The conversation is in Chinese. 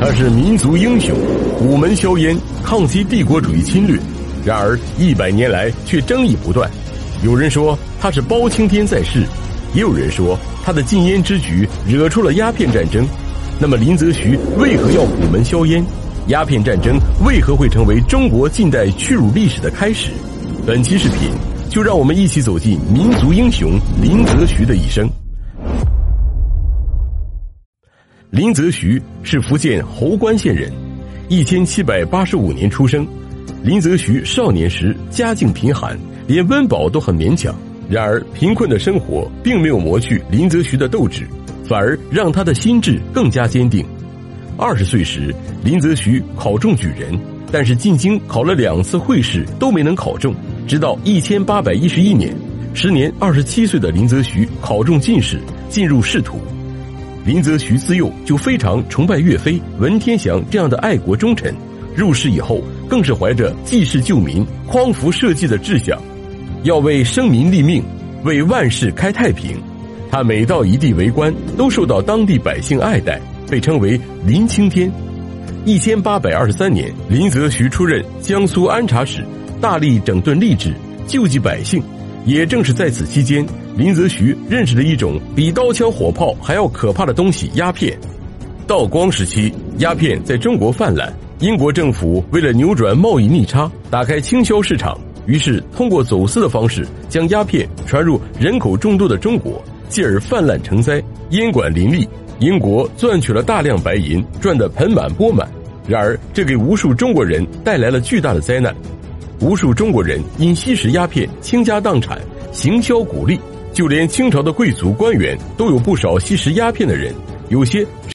他是民族英雄，虎门销烟，抗击帝国主义侵略。然而一百年来却争议不断。有人说他是包青天在世，也有人说他的禁烟之举惹出了鸦片战争。那么林则徐为何要虎门销烟？鸦片战争为何会成为中国近代屈辱历史的开始？本期视频就让我们一起走进民族英雄林则徐的一生。林则徐是福建侯官县人，一千七百八十五年出生。林则徐少年时家境贫寒，连温饱都很勉强。然而，贫困的生活并没有磨去林则徐的斗志，反而让他的心智更加坚定。二十岁时，林则徐考中举人，但是进京考了两次会试都没能考中。直到一千八百一十一年，时年二十七岁的林则徐考中进士，进入仕途。林则徐自幼就非常崇拜岳飞、文天祥这样的爱国忠臣，入世以后更是怀着济世救民、匡扶社稷的志向，要为生民立命，为万世开太平。他每到一地为官，都受到当地百姓爱戴，被称为“林青天”。一千八百二十三年，林则徐出任江苏安察使，大力整顿吏治，救济百姓。也正是在此期间。林则徐认识了一种比刀枪火炮还要可怕的东西——鸦片。道光时期，鸦片在中国泛滥，英国政府为了扭转贸易逆差，打开倾销市场，于是通过走私的方式将鸦片传入人口众多的中国，继而泛滥成灾，烟馆林立。英国赚取了大量白银，赚得盆满钵满。然而，这给无数中国人带来了巨大的灾难，无数中国人因吸食鸦片倾家荡产，行销鼓励。就连清朝的贵族官员都有不少吸食鸦片的人，有些。